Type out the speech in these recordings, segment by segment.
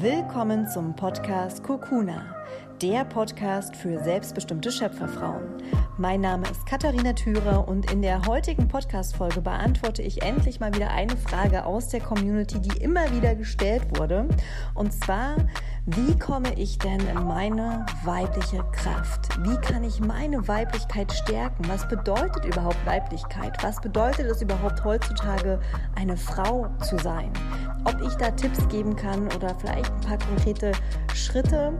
Willkommen zum Podcast Kokuna, der Podcast für selbstbestimmte Schöpferfrauen. Mein Name ist Katharina Thürer und in der heutigen Podcast-Folge beantworte ich endlich mal wieder eine Frage aus der Community, die immer wieder gestellt wurde. Und zwar, wie komme ich denn in meine weibliche Kraft? Wie kann ich meine Weiblichkeit stärken? Was bedeutet überhaupt Weiblichkeit? Was bedeutet es überhaupt heutzutage, eine Frau zu sein? Ob ich da Tipps geben kann oder vielleicht ein paar konkrete Schritte,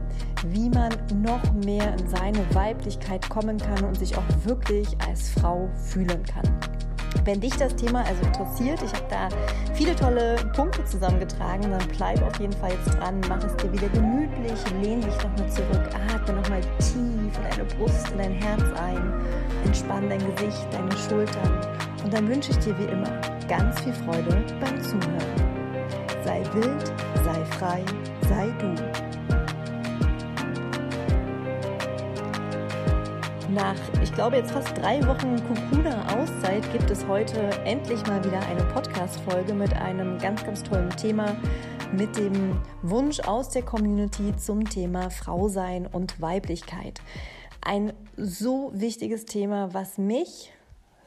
wie man noch mehr in seine Weiblichkeit kommen kann und sich auch wirklich als Frau fühlen kann. Wenn dich das Thema also interessiert, ich habe da viele tolle Punkte zusammengetragen, dann bleib auf jeden Fall jetzt dran, mach es dir wieder gemütlich, lehn dich nochmal zurück, atme nochmal tief in deine Brust, in dein Herz ein, entspann dein Gesicht, deine Schultern und dann wünsche ich dir wie immer ganz viel Freude beim Zuhören. Sei wild, sei frei, sei du. Nach, ich glaube, jetzt fast drei Wochen Kukuna-Auszeit gibt es heute endlich mal wieder eine Podcast-Folge mit einem ganz, ganz tollen Thema, mit dem Wunsch aus der Community zum Thema Frau sein und Weiblichkeit. Ein so wichtiges Thema, was mich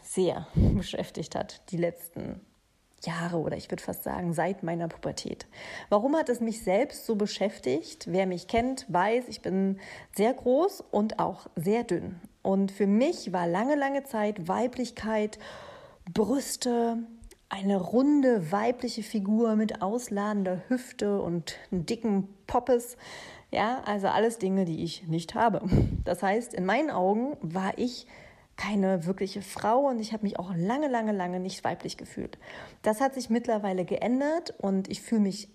sehr beschäftigt hat die letzten Jahre oder ich würde fast sagen seit meiner Pubertät. Warum hat es mich selbst so beschäftigt? Wer mich kennt, weiß, ich bin sehr groß und auch sehr dünn. Und für mich war lange, lange Zeit Weiblichkeit, Brüste, eine runde weibliche Figur mit ausladender Hüfte und dicken Poppes. Ja, also alles Dinge, die ich nicht habe. Das heißt, in meinen Augen war ich keine wirkliche Frau und ich habe mich auch lange, lange, lange nicht weiblich gefühlt. Das hat sich mittlerweile geändert und ich fühle mich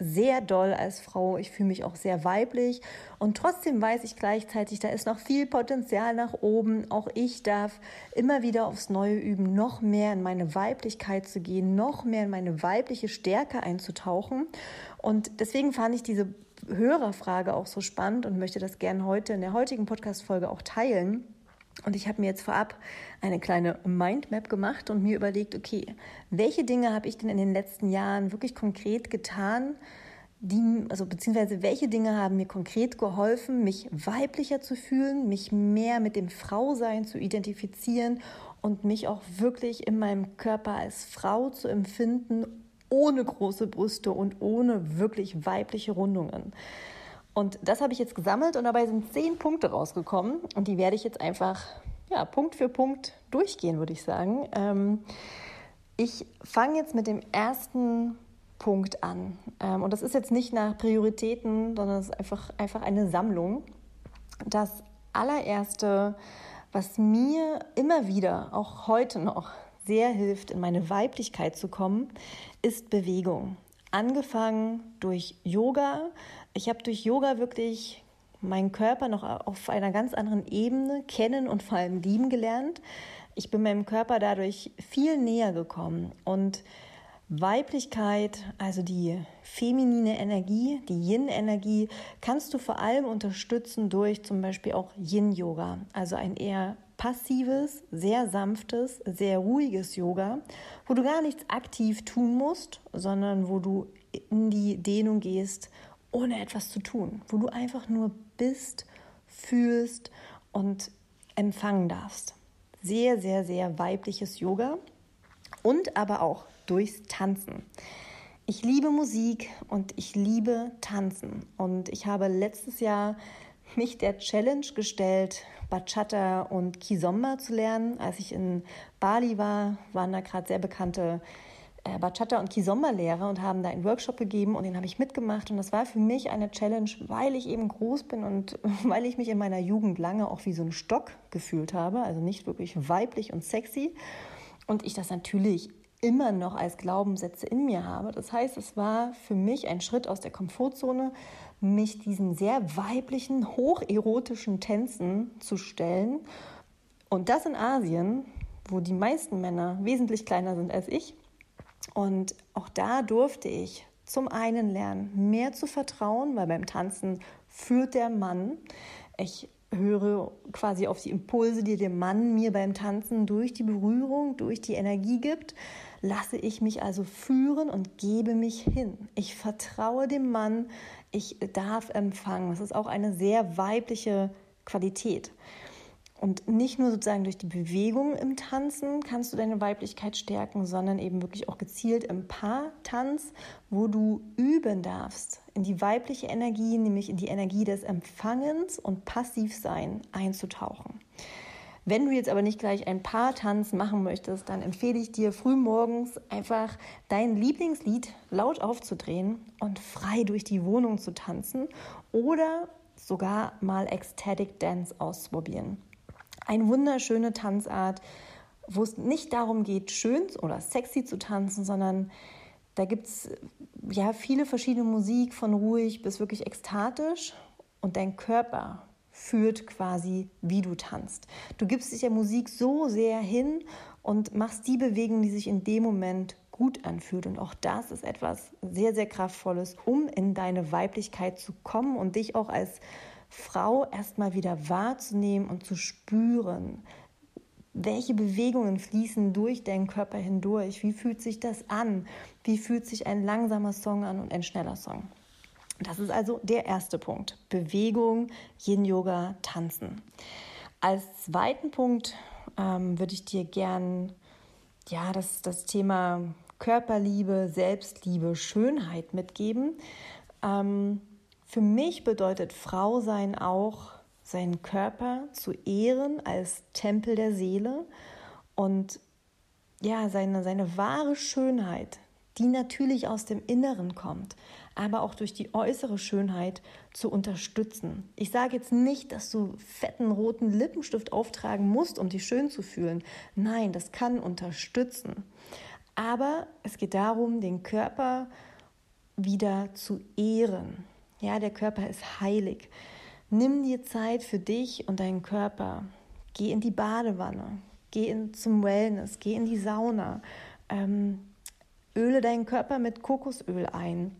sehr doll als Frau. Ich fühle mich auch sehr weiblich und trotzdem weiß ich gleichzeitig, da ist noch viel Potenzial nach oben. Auch ich darf immer wieder aufs Neue üben, noch mehr in meine Weiblichkeit zu gehen, noch mehr in meine weibliche Stärke einzutauchen. Und deswegen fand ich diese Hörerfrage auch so spannend und möchte das gerne heute in der heutigen Podcast-Folge auch teilen und ich habe mir jetzt vorab eine kleine Mindmap gemacht und mir überlegt, okay, welche Dinge habe ich denn in den letzten Jahren wirklich konkret getan, die, also beziehungsweise welche Dinge haben mir konkret geholfen, mich weiblicher zu fühlen, mich mehr mit dem Frausein zu identifizieren und mich auch wirklich in meinem Körper als Frau zu empfinden, ohne große Brüste und ohne wirklich weibliche Rundungen. Und das habe ich jetzt gesammelt und dabei sind zehn Punkte rausgekommen und die werde ich jetzt einfach ja, Punkt für Punkt durchgehen, würde ich sagen. Ähm, ich fange jetzt mit dem ersten Punkt an. Ähm, und das ist jetzt nicht nach Prioritäten, sondern es ist einfach, einfach eine Sammlung. Das allererste, was mir immer wieder, auch heute noch, sehr hilft, in meine Weiblichkeit zu kommen, ist Bewegung. Angefangen durch Yoga. Ich habe durch Yoga wirklich meinen Körper noch auf einer ganz anderen Ebene kennen und vor allem lieben gelernt. Ich bin meinem Körper dadurch viel näher gekommen und Weiblichkeit, also die feminine Energie, die Yin-Energie, kannst du vor allem unterstützen durch zum Beispiel auch Yin-Yoga, also ein eher passives, sehr sanftes, sehr ruhiges Yoga, wo du gar nichts aktiv tun musst, sondern wo du in die Dehnung gehst, ohne etwas zu tun, wo du einfach nur bist, fühlst und empfangen darfst. Sehr, sehr, sehr weibliches Yoga und aber auch durchs Tanzen. Ich liebe Musik und ich liebe Tanzen. Und ich habe letztes Jahr mich der Challenge gestellt, Bachata und Kizomba zu lernen. Als ich in Bali war, waren da gerade sehr bekannte äh, Bachata und Kizomba-Lehrer und haben da einen Workshop gegeben und den habe ich mitgemacht. Und das war für mich eine Challenge, weil ich eben groß bin und weil ich mich in meiner Jugend lange auch wie so ein Stock gefühlt habe, also nicht wirklich weiblich und sexy. Und ich das natürlich immer noch als Glaubenssätze in mir habe. Das heißt, es war für mich ein Schritt aus der Komfortzone, mich diesen sehr weiblichen, hocherotischen Tänzen zu stellen. Und das in Asien, wo die meisten Männer wesentlich kleiner sind als ich. Und auch da durfte ich zum einen lernen, mehr zu vertrauen, weil beim Tanzen führt der Mann. Ich höre quasi auf die Impulse, die der Mann mir beim Tanzen durch die Berührung, durch die Energie gibt, lasse ich mich also führen und gebe mich hin. Ich vertraue dem Mann, ich darf empfangen. Das ist auch eine sehr weibliche Qualität. Und nicht nur sozusagen durch die Bewegung im Tanzen kannst du deine Weiblichkeit stärken, sondern eben wirklich auch gezielt im Paartanz, wo du üben darfst, in die weibliche Energie, nämlich in die Energie des Empfangens und Passivsein einzutauchen. Wenn du jetzt aber nicht gleich ein Paartanz machen möchtest, dann empfehle ich dir frühmorgens einfach dein Lieblingslied laut aufzudrehen und frei durch die Wohnung zu tanzen oder sogar mal Ecstatic Dance auszuprobieren. Eine wunderschöne Tanzart, wo es nicht darum geht, schön oder sexy zu tanzen, sondern da gibt es ja viele verschiedene Musik, von ruhig bis wirklich ekstatisch. Und dein Körper führt quasi, wie du tanzt. Du gibst dich der Musik so sehr hin und machst die Bewegung, die sich in dem Moment gut anfühlt. Und auch das ist etwas sehr, sehr Kraftvolles, um in deine Weiblichkeit zu kommen und dich auch als Frau erstmal wieder wahrzunehmen und zu spüren, welche Bewegungen fließen durch deinen Körper hindurch, wie fühlt sich das an, wie fühlt sich ein langsamer Song an und ein schneller Song. Das ist also der erste Punkt. Bewegung, Yin-Yoga, Tanzen. Als zweiten Punkt ähm, würde ich dir gern ja, das, das Thema Körperliebe, Selbstliebe, Schönheit mitgeben. Ähm, für mich bedeutet Frau sein auch, seinen Körper zu ehren als Tempel der Seele und ja, seine, seine wahre Schönheit, die natürlich aus dem Inneren kommt, aber auch durch die äußere Schönheit zu unterstützen. Ich sage jetzt nicht, dass du fetten roten Lippenstift auftragen musst, um dich schön zu fühlen. Nein, das kann unterstützen. Aber es geht darum, den Körper wieder zu ehren. Ja, der Körper ist heilig. Nimm dir Zeit für dich und deinen Körper. Geh in die Badewanne, geh in, zum Wellness, geh in die Sauna. Ähm, öle deinen Körper mit Kokosöl ein.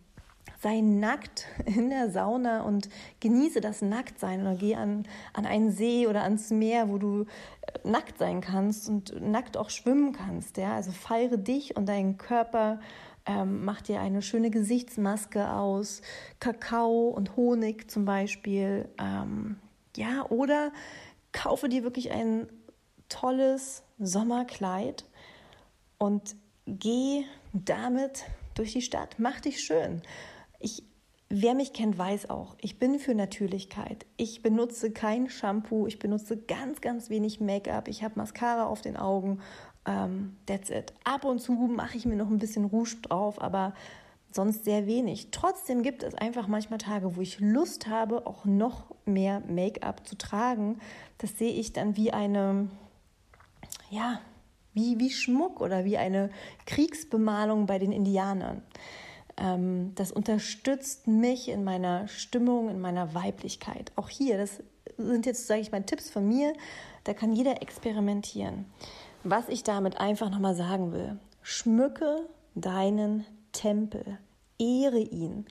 Sei nackt in der Sauna und genieße das Nacktsein oder geh an, an einen See oder ans Meer, wo du äh, nackt sein kannst und nackt auch schwimmen kannst. Ja? Also feiere dich und deinen Körper ähm, mach dir eine schöne Gesichtsmaske aus Kakao und Honig zum Beispiel. Ähm, ja, oder kaufe dir wirklich ein tolles Sommerkleid und geh damit durch die Stadt. Mach dich schön. Ich, wer mich kennt, weiß auch, ich bin für Natürlichkeit. Ich benutze kein Shampoo, ich benutze ganz, ganz wenig Make-up. Ich habe Mascara auf den Augen ähm, that's it. Ab und zu mache ich mir noch ein bisschen Rouge drauf, aber sonst sehr wenig. Trotzdem gibt es einfach manchmal Tage, wo ich Lust habe, auch noch mehr Make-up zu tragen. Das sehe ich dann wie eine, ja, wie, wie Schmuck oder wie eine Kriegsbemalung bei den Indianern. Ähm, das unterstützt mich in meiner Stimmung, in meiner Weiblichkeit. Auch hier, das sind jetzt, sage ich mal, Tipps von mir. Da kann jeder experimentieren. Was ich damit einfach nochmal sagen will, schmücke deinen Tempel, ehre ihn,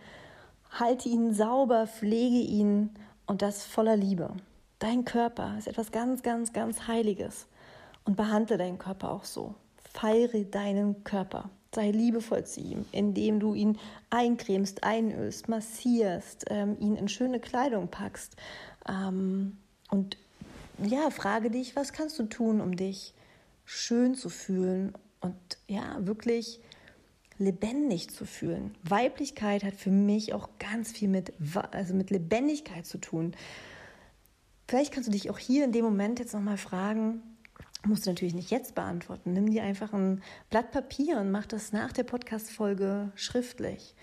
halte ihn sauber, pflege ihn und das voller Liebe. Dein Körper ist etwas ganz, ganz, ganz Heiliges und behandle deinen Körper auch so. Feiere deinen Körper. Sei liebevoll zu ihm, indem du ihn eincremst, einölst, massierst, ähm, ihn in schöne Kleidung packst. Ähm, und ja, frage dich, was kannst du tun, um dich schön zu fühlen und ja, wirklich lebendig zu fühlen. Weiblichkeit hat für mich auch ganz viel mit, also mit Lebendigkeit zu tun. Vielleicht kannst du dich auch hier in dem Moment jetzt nochmal fragen, musst du natürlich nicht jetzt beantworten. Nimm dir einfach ein Blatt Papier und mach das nach der Podcast-Folge schriftlich.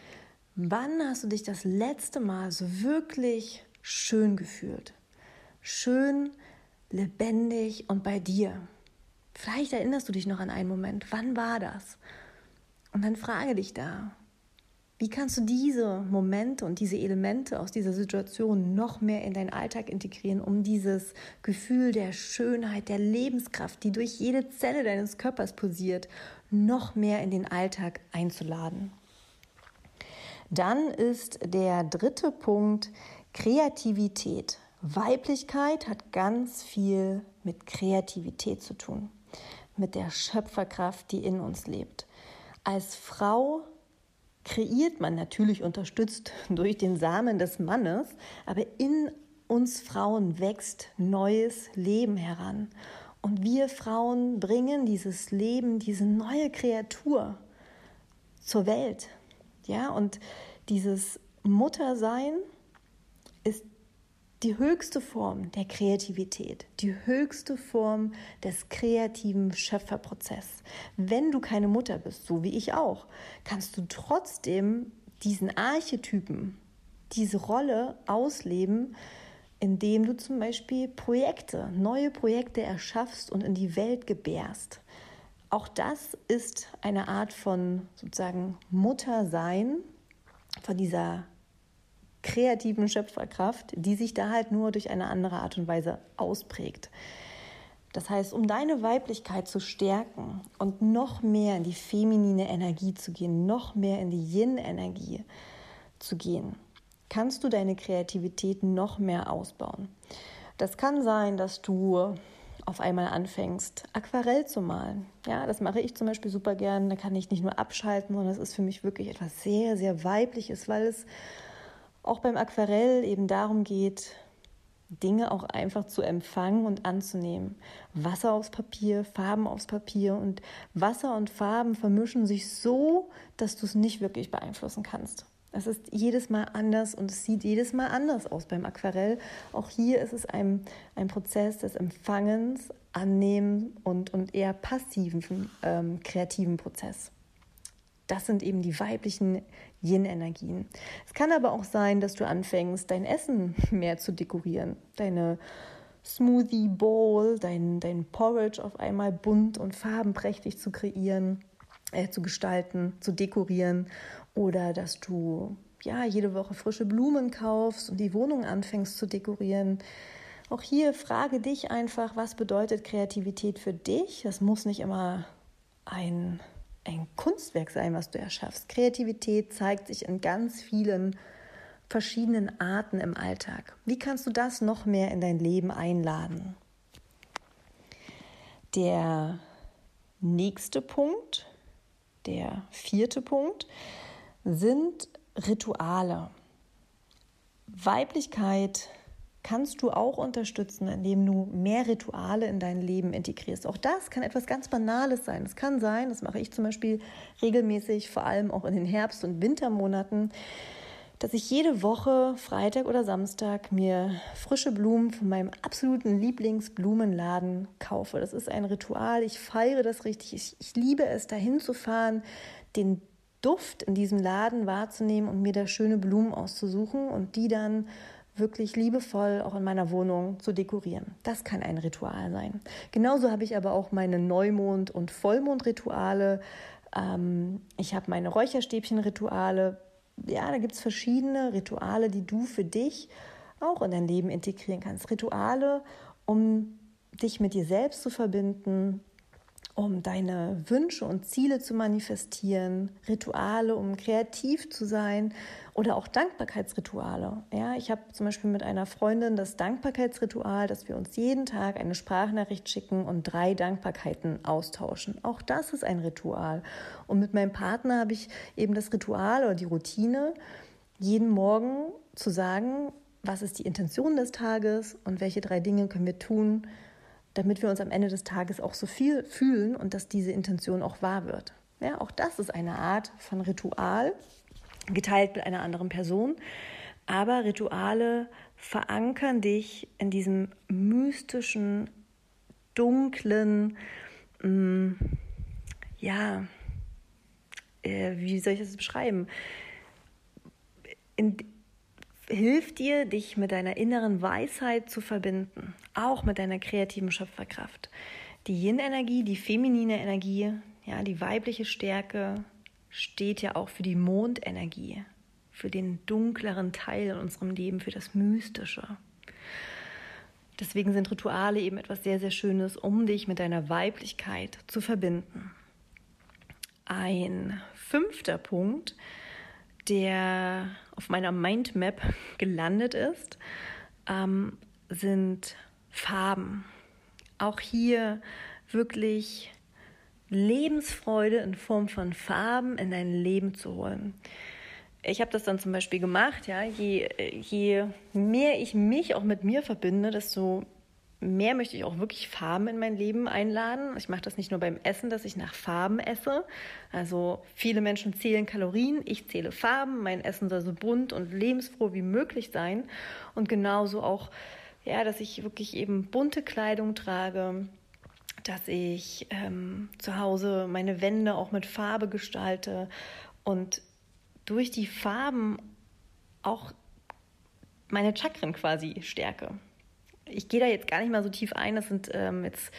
Wann hast du dich das letzte Mal so wirklich schön gefühlt? Schön, lebendig und bei dir. Vielleicht erinnerst du dich noch an einen Moment. Wann war das? Und dann frage dich da, wie kannst du diese Momente und diese Elemente aus dieser Situation noch mehr in deinen Alltag integrieren, um dieses Gefühl der Schönheit, der Lebenskraft, die durch jede Zelle deines Körpers pulsiert, noch mehr in den Alltag einzuladen? Dann ist der dritte Punkt Kreativität. Weiblichkeit hat ganz viel mit Kreativität zu tun, mit der Schöpferkraft, die in uns lebt. Als Frau kreiert man natürlich unterstützt durch den Samen des Mannes, aber in uns Frauen wächst neues Leben heran. Und wir Frauen bringen dieses Leben, diese neue Kreatur zur Welt. Ja, und dieses Muttersein die höchste Form der Kreativität, die höchste Form des kreativen Schöpferprozesses. Wenn du keine Mutter bist, so wie ich auch, kannst du trotzdem diesen Archetypen, diese Rolle ausleben, indem du zum Beispiel Projekte, neue Projekte erschaffst und in die Welt gebärst. Auch das ist eine Art von sozusagen Muttersein, von dieser kreativen Schöpferkraft, die sich da halt nur durch eine andere Art und Weise ausprägt. Das heißt, um deine Weiblichkeit zu stärken und noch mehr in die feminine Energie zu gehen, noch mehr in die Yin-Energie zu gehen, kannst du deine Kreativität noch mehr ausbauen. Das kann sein, dass du auf einmal anfängst, Aquarell zu malen. Ja, das mache ich zum Beispiel super gern. Da kann ich nicht nur abschalten, sondern es ist für mich wirklich etwas sehr, sehr Weibliches, weil es auch beim Aquarell eben darum geht, Dinge auch einfach zu empfangen und anzunehmen. Wasser aufs Papier, Farben aufs Papier und Wasser und Farben vermischen sich so, dass du es nicht wirklich beeinflussen kannst. Es ist jedes Mal anders und es sieht jedes Mal anders aus beim Aquarell. Auch hier ist es ein, ein Prozess des Empfangens, Annehmen und, und eher passiven ähm, kreativen Prozess. Das sind eben die weiblichen Yin-Energien. Es kann aber auch sein, dass du anfängst, dein Essen mehr zu dekorieren. Deine Smoothie Bowl, dein, dein Porridge auf einmal bunt und farbenprächtig zu kreieren, äh, zu gestalten, zu dekorieren. Oder dass du ja jede Woche frische Blumen kaufst und die Wohnung anfängst zu dekorieren. Auch hier frage dich einfach, was bedeutet Kreativität für dich? Das muss nicht immer ein ein Kunstwerk sein, was du erschaffst. Kreativität zeigt sich in ganz vielen verschiedenen Arten im Alltag. Wie kannst du das noch mehr in dein Leben einladen? Der nächste Punkt, der vierte Punkt, sind Rituale. Weiblichkeit kannst du auch unterstützen, indem du mehr Rituale in dein Leben integrierst. Auch das kann etwas ganz Banales sein. Es kann sein, das mache ich zum Beispiel regelmäßig, vor allem auch in den Herbst- und Wintermonaten, dass ich jede Woche, Freitag oder Samstag, mir frische Blumen von meinem absoluten Lieblingsblumenladen kaufe. Das ist ein Ritual. Ich feiere das richtig. Ich, ich liebe es, dahin zu fahren, den Duft in diesem Laden wahrzunehmen und mir da schöne Blumen auszusuchen und die dann wirklich liebevoll auch in meiner Wohnung zu dekorieren. Das kann ein Ritual sein. Genauso habe ich aber auch meine Neumond- und Vollmondrituale. Ähm, ich habe meine Räucherstäbchenrituale. Ja, da gibt es verschiedene Rituale, die du für dich auch in dein Leben integrieren kannst. Rituale, um dich mit dir selbst zu verbinden, um deine Wünsche und Ziele zu manifestieren, Rituale, um kreativ zu sein oder auch Dankbarkeitsrituale. Ja, ich habe zum Beispiel mit einer Freundin das Dankbarkeitsritual, dass wir uns jeden Tag eine Sprachnachricht schicken und drei Dankbarkeiten austauschen. Auch das ist ein Ritual. Und mit meinem Partner habe ich eben das Ritual oder die Routine, jeden Morgen zu sagen, was ist die Intention des Tages und welche drei Dinge können wir tun, damit wir uns am Ende des Tages auch so viel fühlen und dass diese Intention auch wahr wird. Ja, auch das ist eine Art von Ritual, geteilt mit einer anderen Person. Aber Rituale verankern dich in diesem mystischen, dunklen, mh, mm, ja, äh, wie soll ich das beschreiben? In, hilft dir, dich mit deiner inneren Weisheit zu verbinden, auch mit deiner kreativen Schöpferkraft. Die Yin-Energie, die feminine Energie, ja, die weibliche Stärke steht ja auch für die Mondenergie, für den dunkleren Teil in unserem Leben, für das Mystische. Deswegen sind Rituale eben etwas sehr, sehr Schönes, um dich mit deiner Weiblichkeit zu verbinden. Ein fünfter Punkt der auf meiner Mindmap gelandet ist, ähm, sind Farben. Auch hier wirklich Lebensfreude in Form von Farben in dein Leben zu holen. Ich habe das dann zum Beispiel gemacht, ja, je, je mehr ich mich auch mit mir verbinde, desto mehr möchte ich auch wirklich Farben in mein Leben einladen. Ich mache das nicht nur beim Essen, dass ich nach Farben esse. Also viele Menschen zählen Kalorien, ich zähle Farben. Mein Essen soll so bunt und lebensfroh wie möglich sein. Und genauso auch, ja, dass ich wirklich eben bunte Kleidung trage, dass ich ähm, zu Hause meine Wände auch mit Farbe gestalte und durch die Farben auch meine Chakren quasi stärke. Ich gehe da jetzt gar nicht mal so tief ein. Das sind ähm, jetzt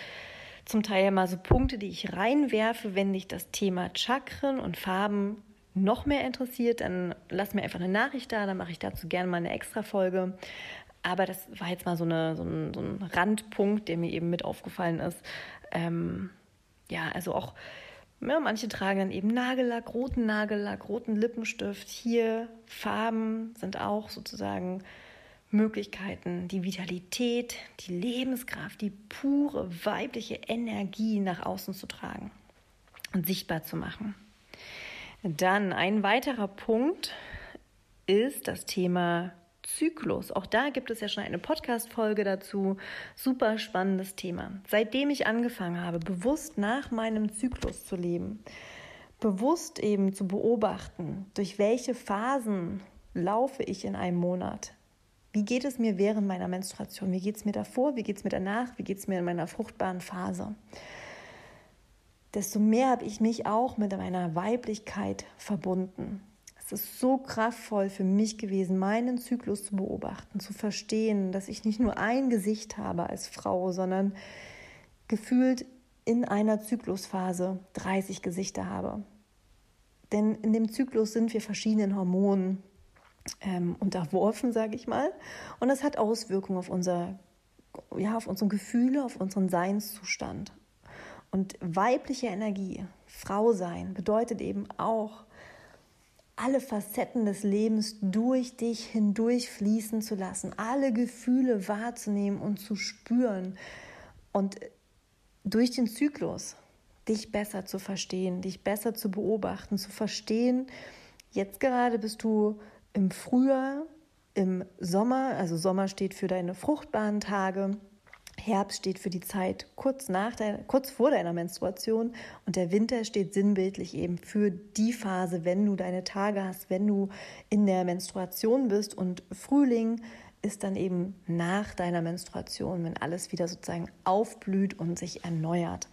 zum Teil mal so Punkte, die ich reinwerfe, wenn dich das Thema Chakren und Farben noch mehr interessiert, dann lass mir einfach eine Nachricht da, dann mache ich dazu gerne mal eine extra Folge. Aber das war jetzt mal so, eine, so, ein, so ein Randpunkt, der mir eben mit aufgefallen ist. Ähm, ja, also auch ja, manche tragen dann eben Nagellack, roten Nagellack, roten Lippenstift. Hier Farben sind auch sozusagen Möglichkeiten, die Vitalität, die Lebenskraft, die pure weibliche Energie nach außen zu tragen und sichtbar zu machen. Dann ein weiterer Punkt ist das Thema Zyklus. Auch da gibt es ja schon eine Podcast-Folge dazu. Super spannendes Thema. Seitdem ich angefangen habe, bewusst nach meinem Zyklus zu leben, bewusst eben zu beobachten, durch welche Phasen laufe ich in einem Monat, wie geht es mir während meiner Menstruation? Wie geht es mir davor? Wie geht es mir danach? Wie geht es mir in meiner fruchtbaren Phase? Desto mehr habe ich mich auch mit meiner Weiblichkeit verbunden. Es ist so kraftvoll für mich gewesen, meinen Zyklus zu beobachten, zu verstehen, dass ich nicht nur ein Gesicht habe als Frau, sondern gefühlt in einer Zyklusphase 30 Gesichter habe. Denn in dem Zyklus sind wir verschiedenen Hormonen ähm, unterworfen, sage ich mal. Und das hat Auswirkungen auf unser, ja, auf unsere Gefühle, auf unseren Seinszustand. Und weibliche Energie, Frau sein, bedeutet eben auch, alle Facetten des Lebens durch dich hindurch fließen zu lassen, alle Gefühle wahrzunehmen und zu spüren und durch den Zyklus dich besser zu verstehen, dich besser zu beobachten, zu verstehen, jetzt gerade bist du im Frühjahr, im Sommer, also Sommer steht für deine fruchtbaren Tage, Herbst steht für die Zeit kurz, nach deiner, kurz vor deiner Menstruation und der Winter steht sinnbildlich eben für die Phase, wenn du deine Tage hast, wenn du in der Menstruation bist und Frühling ist dann eben nach deiner Menstruation, wenn alles wieder sozusagen aufblüht und sich erneuert.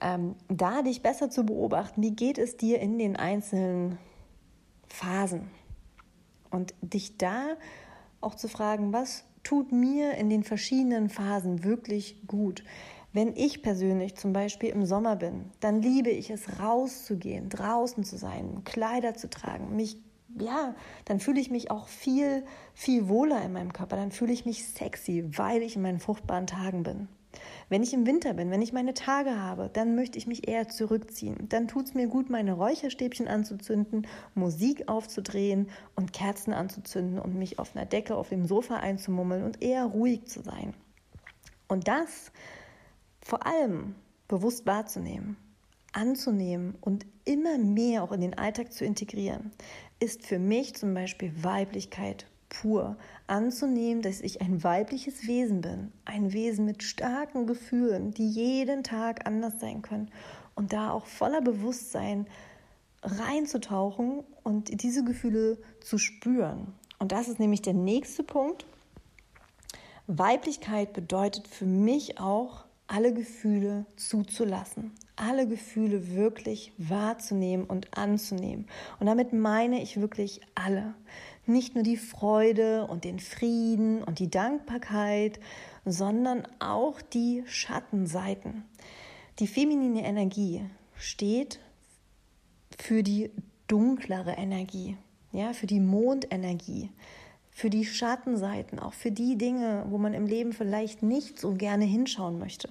Ähm, da dich besser zu beobachten, wie geht es dir in den einzelnen Phasen? Und dich da auch zu fragen, was tut mir in den verschiedenen Phasen wirklich gut. Wenn ich persönlich zum Beispiel im Sommer bin, dann liebe ich es, rauszugehen, draußen zu sein, Kleider zu tragen, mich ja, dann fühle ich mich auch viel, viel wohler in meinem Körper. Dann fühle ich mich sexy, weil ich in meinen fruchtbaren Tagen bin. Wenn ich im Winter bin, wenn ich meine Tage habe, dann möchte ich mich eher zurückziehen. Dann tut es mir gut, meine Räucherstäbchen anzuzünden, Musik aufzudrehen und Kerzen anzuzünden und mich auf einer Decke auf dem Sofa einzumummeln und eher ruhig zu sein. Und das vor allem bewusst wahrzunehmen, anzunehmen und immer mehr auch in den Alltag zu integrieren, ist für mich zum Beispiel Weiblichkeit pur anzunehmen, dass ich ein weibliches Wesen bin, ein Wesen mit starken Gefühlen, die jeden Tag anders sein können und da auch voller Bewusstsein reinzutauchen und diese Gefühle zu spüren. Und das ist nämlich der nächste Punkt. Weiblichkeit bedeutet für mich auch, alle Gefühle zuzulassen, alle Gefühle wirklich wahrzunehmen und anzunehmen. Und damit meine ich wirklich alle nicht nur die Freude und den Frieden und die Dankbarkeit, sondern auch die Schattenseiten. Die feminine Energie steht für die dunklere Energie, ja, für die Mondenergie, für die Schattenseiten, auch für die Dinge, wo man im Leben vielleicht nicht so gerne hinschauen möchte.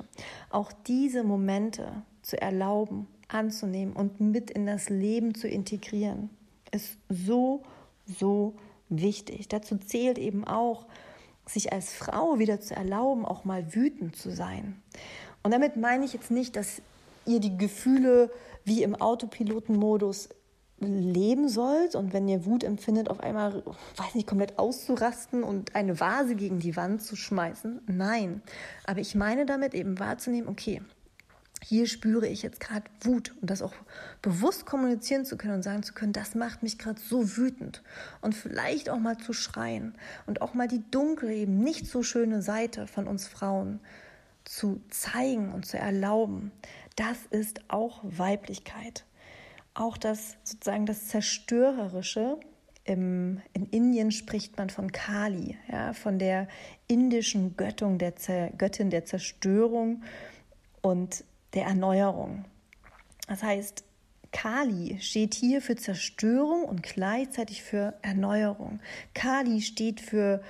Auch diese Momente zu erlauben, anzunehmen und mit in das Leben zu integrieren, ist so, so wichtig. Dazu zählt eben auch sich als Frau wieder zu erlauben, auch mal wütend zu sein. Und damit meine ich jetzt nicht, dass ihr die Gefühle wie im Autopilotenmodus leben sollt und wenn ihr Wut empfindet, auf einmal, weiß nicht, komplett auszurasten und eine Vase gegen die Wand zu schmeißen. Nein. Aber ich meine damit eben wahrzunehmen, okay, hier spüre ich jetzt gerade Wut und das auch bewusst kommunizieren zu können und sagen zu können, das macht mich gerade so wütend und vielleicht auch mal zu schreien und auch mal die dunkle, eben nicht so schöne Seite von uns Frauen zu zeigen und zu erlauben. Das ist auch Weiblichkeit. Auch das sozusagen das Zerstörerische. Im, in Indien spricht man von Kali, ja, von der indischen Göttin der, Göttin der Zerstörung und der Erneuerung. Das heißt, Kali steht hier für Zerstörung und gleichzeitig für Erneuerung. Kali steht für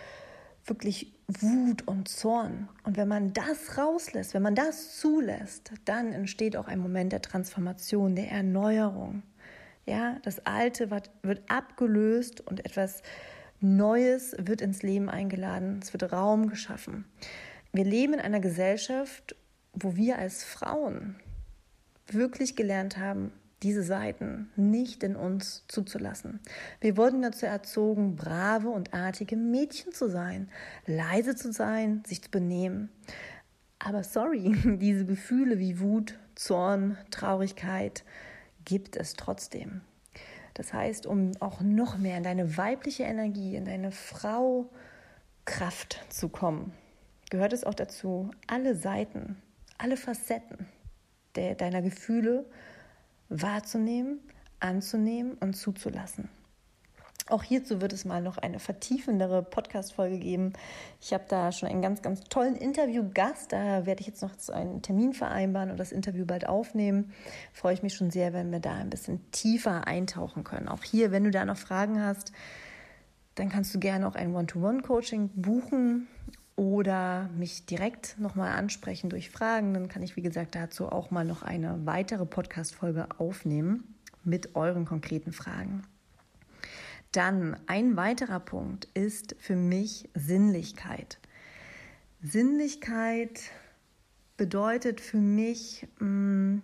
wirklich Wut und Zorn. Und wenn man das rauslässt, wenn man das zulässt, dann entsteht auch ein Moment der Transformation, der Erneuerung. Ja, das Alte wird, abgelöst und etwas Neues wird ins Leben eingeladen. Es wird Raum geschaffen. Wir leben in einer Gesellschaft, wo wir als Frauen wirklich gelernt haben, diese Seiten nicht in uns zuzulassen. Wir wurden dazu erzogen, brave und artige Mädchen zu sein, leise zu sein, sich zu benehmen. Aber sorry, diese Gefühle wie Wut, Zorn, Traurigkeit gibt es trotzdem. Das heißt, um auch noch mehr in deine weibliche Energie, in deine Frau Kraft zu kommen, gehört es auch dazu, alle Seiten alle Facetten der, deiner Gefühle wahrzunehmen, anzunehmen und zuzulassen. Auch hierzu wird es mal noch eine vertiefendere Podcast-Folge geben. Ich habe da schon einen ganz, ganz tollen Interviewgast. Da werde ich jetzt noch einen Termin vereinbaren und das Interview bald aufnehmen. Freue ich mich schon sehr, wenn wir da ein bisschen tiefer eintauchen können. Auch hier, wenn du da noch Fragen hast, dann kannst du gerne auch ein One-to-One-Coaching buchen oder mich direkt nochmal ansprechen durch Fragen, dann kann ich, wie gesagt, dazu auch mal noch eine weitere Podcast-Folge aufnehmen mit euren konkreten Fragen. Dann ein weiterer Punkt ist für mich Sinnlichkeit. Sinnlichkeit bedeutet für mich mh, mm,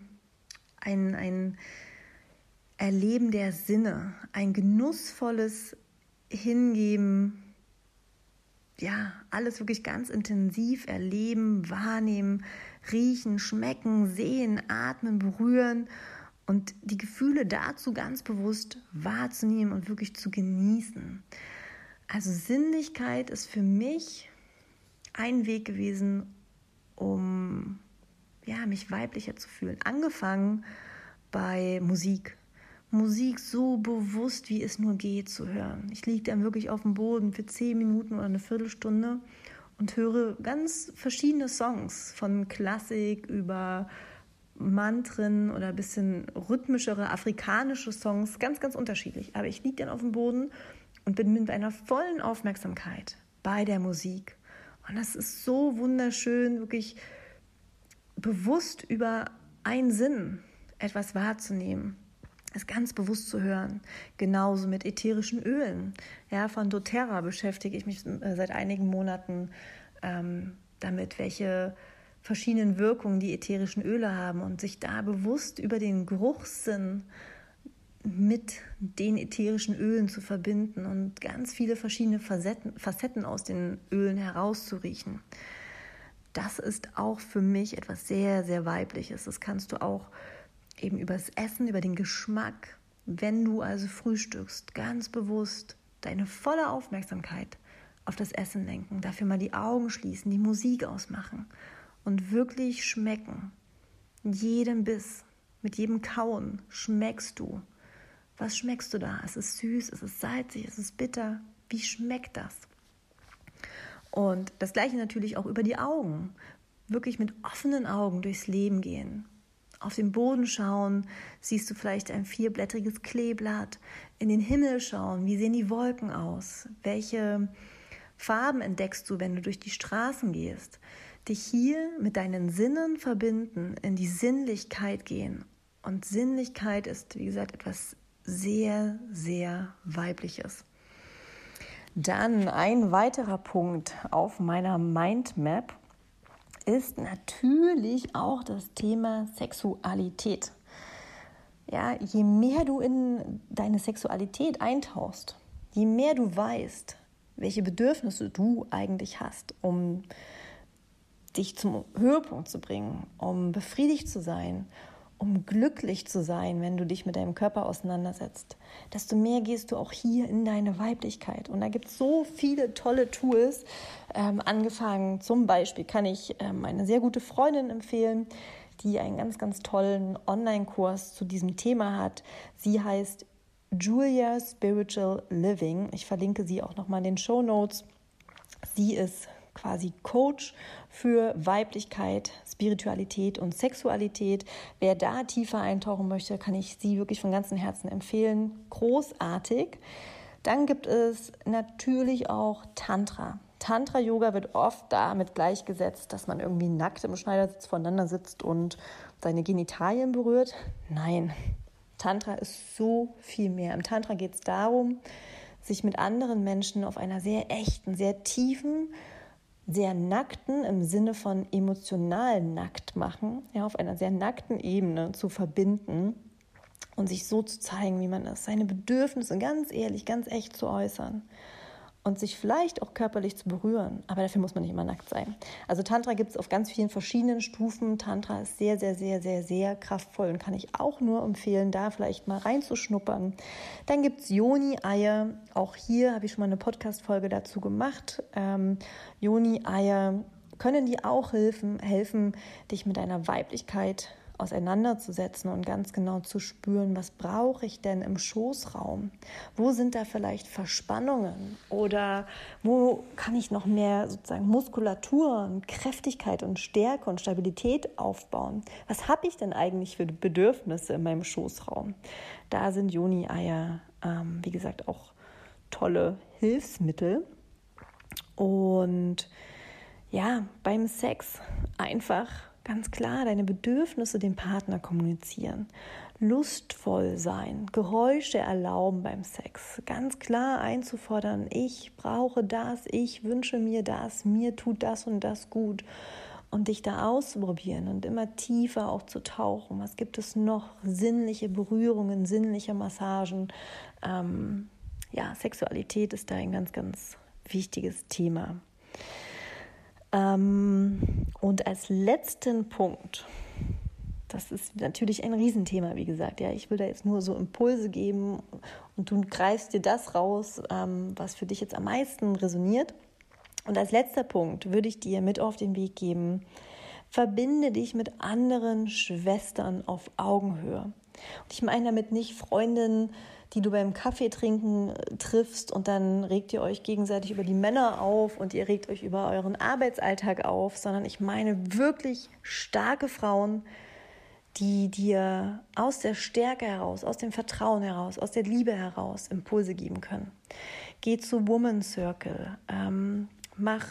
ein, ein Erleben der Sinne, ein genussvolles Hingeben ja, alles wirklich ganz intensiv erleben, wahrnehmen, riechen, schmecken, sehen, atmen, berühren und die Gefühle dazu ganz bewusst wahrzunehmen und wirklich zu genießen. Also Sinnlichkeit ist für mich ein Weg gewesen, um ja, mich weiblicher zu fühlen. Angefangen bei Musik. Musik so bewusst, wie es nur geht, zu hören. Ich liege dann wirklich auf dem Boden für zehn Minuten oder eine Viertelstunde und höre ganz verschiedene Songs, von Klassik über Mantren oder ein bisschen rhythmischere afrikanische Songs, ganz, ganz unterschiedlich. Aber ich liege dann auf dem Boden und bin mit einer vollen Aufmerksamkeit bei der Musik. Und das ist so wunderschön, wirklich bewusst über einen Sinn etwas wahrzunehmen es ganz bewusst zu hören. Genauso mit ätherischen Ölen. Ja, von doTERRA beschäftige ich mich äh, seit einigen Monaten ähm, damit, welche verschiedenen Wirkungen die ätherischen Öle haben und sich da bewusst über den Geruchssinn mit den ätherischen Ölen zu verbinden und ganz viele verschiedene Facetten, Facetten aus den Ölen herauszuriechen. Das ist auch für mich etwas sehr, sehr Weibliches. Das kannst du auch eben über das Essen, über den Geschmack. Wenn du also frühstückst, ganz bewusst deine volle Aufmerksamkeit auf das Essen lenken, dafür mal die Augen schließen, die Musik ausmachen und wirklich schmecken. Jedem Biss, mit jedem Kauen schmeckst du. Was schmeckst du da? Es ist süß, es ist salzig, es ist bitter. Wie schmeckt das? Und das gleiche natürlich auch über die Augen. Wirklich mit offenen Augen durchs Leben gehen auf den Boden schauen, siehst du vielleicht ein vierblättriges Kleeblatt, in den Himmel schauen, wie sehen die Wolken aus, welche Farben entdeckst du, wenn du durch die Straßen gehst, dich hier mit deinen Sinnen verbinden, in die Sinnlichkeit gehen. Und Sinnlichkeit ist, wie gesagt, etwas sehr, sehr weibliches. Dann ein weiterer Punkt auf meiner Mindmap ist natürlich auch das Thema Sexualität. Ja, je mehr du in deine Sexualität eintauchst, je mehr du weißt, welche Bedürfnisse du eigentlich hast, um dich zum Höhepunkt zu bringen, um befriedigt zu sein, um glücklich zu sein, wenn du dich mit deinem Körper auseinandersetzt, desto mehr gehst du auch hier in deine Weiblichkeit. Und da gibt es so viele tolle Tools. Ähm, angefangen zum Beispiel kann ich ähm, eine sehr gute Freundin empfehlen, die einen ganz, ganz tollen Online-Kurs zu diesem Thema hat. Sie heißt Julia Spiritual Living. Ich verlinke sie auch nochmal in den Show Notes. Sie ist quasi Coach für Weiblichkeit, Spiritualität und Sexualität. Wer da tiefer eintauchen möchte, kann ich sie wirklich von ganzem Herzen empfehlen. Großartig. Dann gibt es natürlich auch Tantra. Tantra-Yoga wird oft damit gleichgesetzt, dass man irgendwie nackt im Schneidersitz voneinander sitzt und seine Genitalien berührt. Nein, Tantra ist so viel mehr. Im Tantra geht es darum, sich mit anderen Menschen auf einer sehr echten, sehr tiefen sehr nackten im Sinne von emotional nackt machen, ja, auf einer sehr nackten Ebene zu verbinden und sich so zu zeigen, wie man ist, seine Bedürfnisse ganz ehrlich, ganz echt zu äußern und sich vielleicht auch körperlich zu berühren. Aber dafür muss man nicht immer nackt sein. Also Tantra gibt es auf ganz vielen verschiedenen Stufen. Tantra ist sehr, sehr, sehr, sehr, sehr kraftvoll und kann ich auch nur empfehlen, da vielleicht mal reinzuschnuppern. Dann gibt es Yoni-Eier. Auch hier habe ich schon mal eine Podcast-Folge dazu gemacht. Ähm, Yoni-Eier können die auch helfen, helfen, dich mit deiner Weiblichkeit auseinanderzusetzen und ganz genau zu spüren, was brauche ich denn im Schoßraum? Wo sind da vielleicht Verspannungen? Oder wo kann ich noch mehr sozusagen Muskulatur und Kräftigkeit und Stärke und Stabilität aufbauen? Was habe ich denn eigentlich für Bedürfnisse in meinem Schoßraum? Da sind Joni-Eier, ähm, wie gesagt, auch tolle Hilfsmittel. Und ja, beim Sex einfach Ganz klar deine Bedürfnisse dem Partner kommunizieren. Lustvoll sein, Geräusche erlauben beim Sex. Ganz klar einzufordern, ich brauche das, ich wünsche mir das, mir tut das und das gut. Und dich da auszuprobieren und immer tiefer auch zu tauchen. Was gibt es noch? Sinnliche Berührungen, sinnliche Massagen. Ähm, ja, Sexualität ist da ein ganz, ganz wichtiges Thema. Ähm, und als letzten Punkt, das ist natürlich ein Riesenthema, wie gesagt. Ja, ich will da jetzt nur so Impulse geben und du greifst dir das raus, ähm, was für dich jetzt am meisten resoniert. Und als letzter Punkt würde ich dir mit auf den Weg geben, verbinde dich mit anderen Schwestern auf Augenhöhe. Und ich meine damit nicht Freundinnen, die du beim Kaffee trinken äh, triffst und dann regt ihr euch gegenseitig über die Männer auf und ihr regt euch über euren Arbeitsalltag auf, sondern ich meine wirklich starke Frauen, die dir aus der Stärke heraus, aus dem Vertrauen heraus, aus der Liebe heraus Impulse geben können. Geh zu Woman Circle, ähm, mach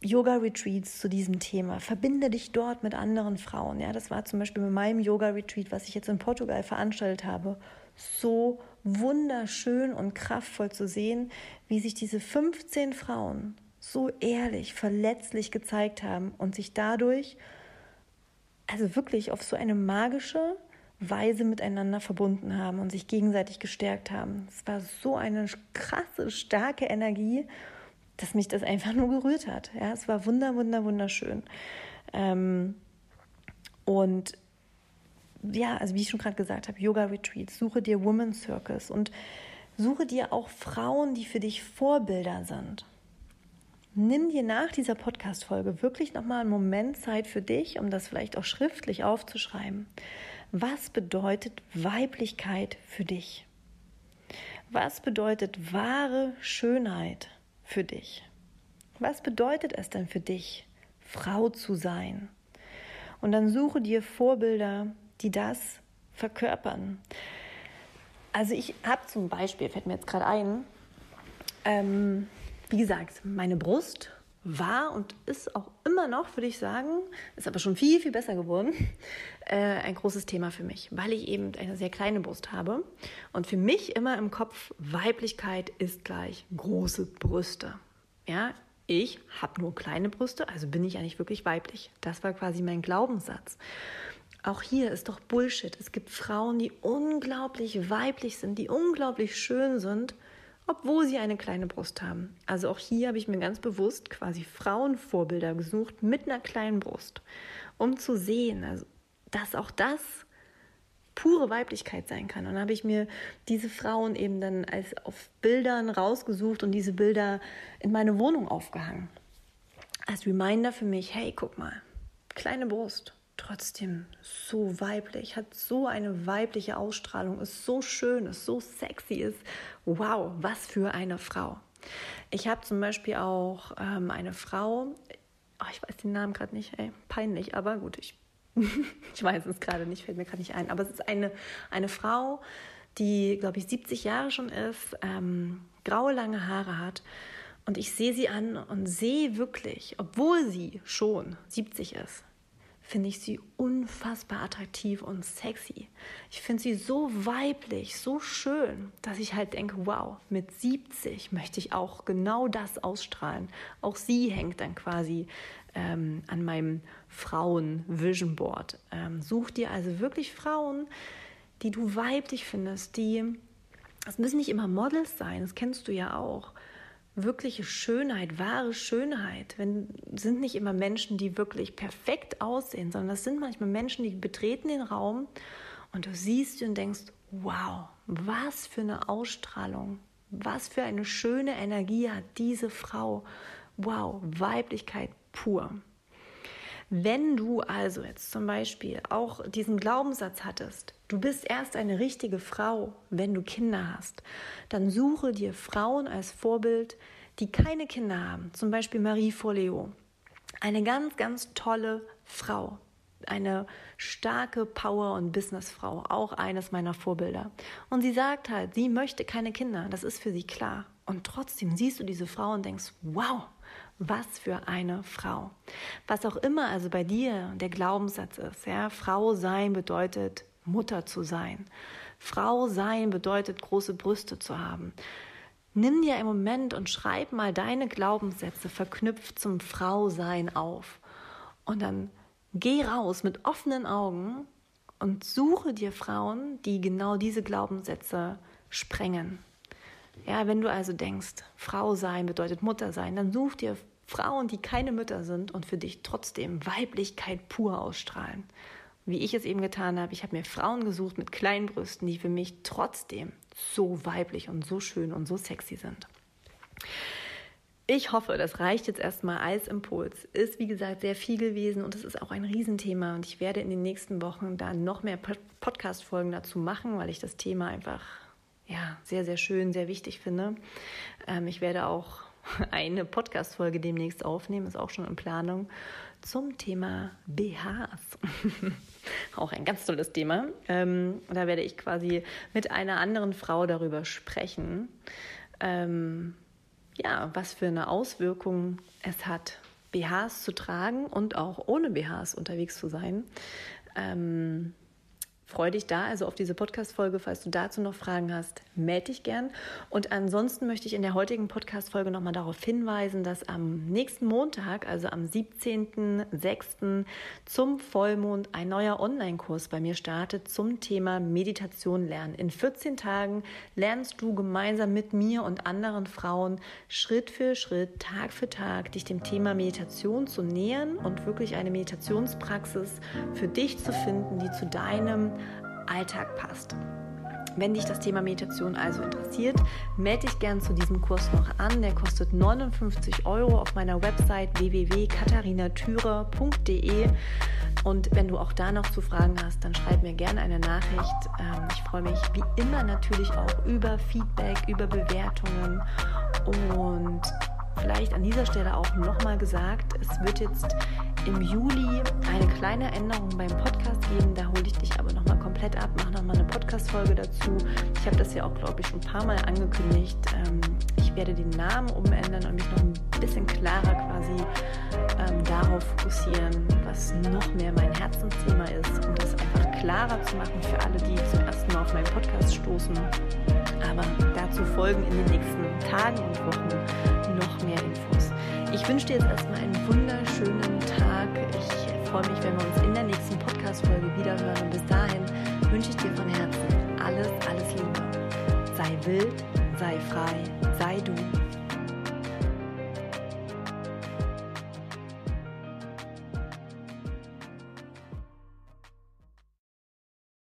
Yoga-Retreats zu diesem Thema. Verbinde dich dort mit anderen Frauen. Ja, das war zum Beispiel mit meinem Yoga-Retreat, was ich jetzt in Portugal veranstaltet habe, so wunderschön und kraftvoll zu sehen, wie sich diese 15 Frauen so ehrlich, verletzlich gezeigt haben und sich dadurch also wirklich auf so eine magische Weise miteinander verbunden haben und sich gegenseitig gestärkt haben. Es war so eine krasse, starke Energie dass mich das einfach nur gerührt hat. Ja, es war wunder, wunder, wunderschön. Ähm, und ja, also wie ich schon gerade gesagt habe, Yoga Retreats, suche dir Women Circles und suche dir auch Frauen, die für dich Vorbilder sind. Nimm dir nach dieser Podcast-Folge wirklich nochmal einen Moment Zeit für dich, um das vielleicht auch schriftlich aufzuschreiben. Was bedeutet Weiblichkeit für dich? Was bedeutet wahre Schönheit für dich? Was bedeutet es denn für dich, Frau zu sein? Und dann suche dir Vorbilder, die das verkörpern. Also ich habe zum Beispiel, fällt mir jetzt gerade ein, ähm, wie gesagt, meine Brust war und ist auch immer noch, würde ich sagen, ist aber schon viel, viel besser geworden, äh, ein großes Thema für mich, weil ich eben eine sehr kleine Brust habe und für mich immer im Kopf, Weiblichkeit ist gleich große Brüste. Ja, ich habe nur kleine Brüste, also bin ich eigentlich wirklich weiblich. Das war quasi mein Glaubenssatz. Auch hier ist doch Bullshit. Es gibt Frauen, die unglaublich weiblich sind, die unglaublich schön sind obwohl sie eine kleine Brust haben. Also auch hier habe ich mir ganz bewusst quasi Frauenvorbilder gesucht mit einer kleinen Brust, um zu sehen, also, dass auch das pure Weiblichkeit sein kann. Und habe ich mir diese Frauen eben dann als auf Bildern rausgesucht und diese Bilder in meine Wohnung aufgehangen. Als Reminder für mich, hey, guck mal, kleine Brust, trotzdem so weiblich, hat so eine weibliche Ausstrahlung, ist so schön, ist so sexy, ist wow, was für eine Frau. Ich habe zum Beispiel auch ähm, eine Frau, oh, ich weiß den Namen gerade nicht, ey, peinlich, aber gut, ich, ich weiß es gerade nicht, fällt mir gerade nicht ein, aber es ist eine, eine Frau, die, glaube ich, 70 Jahre schon ist, ähm, graue, lange Haare hat. Und ich sehe sie an und sehe wirklich, obwohl sie schon 70 ist, finde ich sie unfassbar attraktiv und sexy. Ich finde sie so weiblich, so schön, dass ich halt denke, wow, mit 70 möchte ich auch genau das ausstrahlen. Auch sie hängt dann quasi ähm, an meinem Frauen-Vision Board. Ähm, such dir also wirklich Frauen, die du weiblich findest, die, es müssen nicht immer Models sein, das kennst du ja auch wirkliche Schönheit, wahre Schönheit, wenn, sind nicht immer Menschen, die wirklich perfekt aussehen, sondern das sind manchmal Menschen, die betreten den Raum und du siehst sie und denkst, wow, was für eine Ausstrahlung, was für eine schöne Energie hat diese Frau. Wow, Weiblichkeit pur. Wenn du also jetzt zum Beispiel auch diesen Glaubenssatz hattest, du bist erst eine richtige Frau, wenn du Kinder hast, dann suche dir Frauen als Vorbild, die keine Kinder haben. Zum Beispiel Marie Forleo. Eine ganz, ganz tolle Frau. Eine starke Power- und Businessfrau. Auch eines meiner Vorbilder. Und sie sagt halt, sie möchte keine Kinder. Das ist für sie klar. Und trotzdem siehst du diese Frau und denkst, wow, was für eine Frau. Was auch immer also bei dir der Glaubenssatz ist, ja, Frau sein bedeutet Mutter zu sein. Frau sein bedeutet große Brüste zu haben. Nimm dir einen Moment und schreib mal deine Glaubenssätze verknüpft zum Frausein auf. Und dann geh raus mit offenen Augen und suche dir Frauen, die genau diese Glaubenssätze sprengen. Ja, wenn du also denkst, Frau sein bedeutet Mutter sein, dann such dir Frauen, die keine Mütter sind und für dich trotzdem Weiblichkeit pur ausstrahlen. Wie ich es eben getan habe, ich habe mir Frauen gesucht mit kleinen Brüsten, die für mich trotzdem so weiblich und so schön und so sexy sind. Ich hoffe, das reicht jetzt erstmal als Impuls. Ist wie gesagt sehr viel gewesen und es ist auch ein Riesenthema und ich werde in den nächsten Wochen da noch mehr Podcast-Folgen dazu machen, weil ich das Thema einfach ja, sehr, sehr schön, sehr wichtig finde. Ähm, ich werde auch eine Podcast-Folge demnächst aufnehmen, ist auch schon in Planung, zum Thema BHs. auch ein ganz tolles Thema. Ähm, da werde ich quasi mit einer anderen Frau darüber sprechen, ähm, ja, was für eine Auswirkung es hat, BHs zu tragen und auch ohne BHs unterwegs zu sein. Ähm, Freue dich da also auf diese Podcast-Folge. Falls du dazu noch Fragen hast, melde dich gern. Und ansonsten möchte ich in der heutigen Podcast-Folge nochmal darauf hinweisen, dass am nächsten Montag, also am 17.06. zum Vollmond ein neuer Online-Kurs bei mir startet zum Thema Meditation lernen. In 14 Tagen lernst du gemeinsam mit mir und anderen Frauen Schritt für Schritt, Tag für Tag, dich dem Thema Meditation zu nähern und wirklich eine Meditationspraxis für dich zu finden, die zu deinem Alltag passt. Wenn dich das Thema Meditation also interessiert, melde dich gern zu diesem Kurs noch an. Der kostet 59 Euro auf meiner Website www.katharinatürer.de. Und wenn du auch da noch zu Fragen hast, dann schreib mir gerne eine Nachricht. Ähm, ich freue mich wie immer natürlich auch über Feedback, über Bewertungen und vielleicht an dieser Stelle auch nochmal gesagt, es wird jetzt im Juli eine kleine Änderung beim Podcast geben. Da hole ich dich aber nochmal komplett ab, mache nochmal eine Podcast-Folge dazu. Ich habe das ja auch, glaube ich, schon ein paar Mal angekündigt. Ähm, ich werde den Namen umändern und mich noch ein bisschen klarer quasi ähm, darauf fokussieren, was noch mehr mein Herzensthema ist, um das einfach klarer zu machen für alle, die zum ersten Mal auf meinen Podcast stoßen. Aber dazu folgen in den nächsten Tagen und Wochen noch mehr Infos. Ich wünsche dir jetzt erstmal einen wunderschönen Tag. Ich freue mich, wenn wir uns in der nächsten Podcast-Folge wiederhören. Und bis dahin wünsche ich dir von Herzen alles, alles Liebe. Sei wild, sei frei, sei du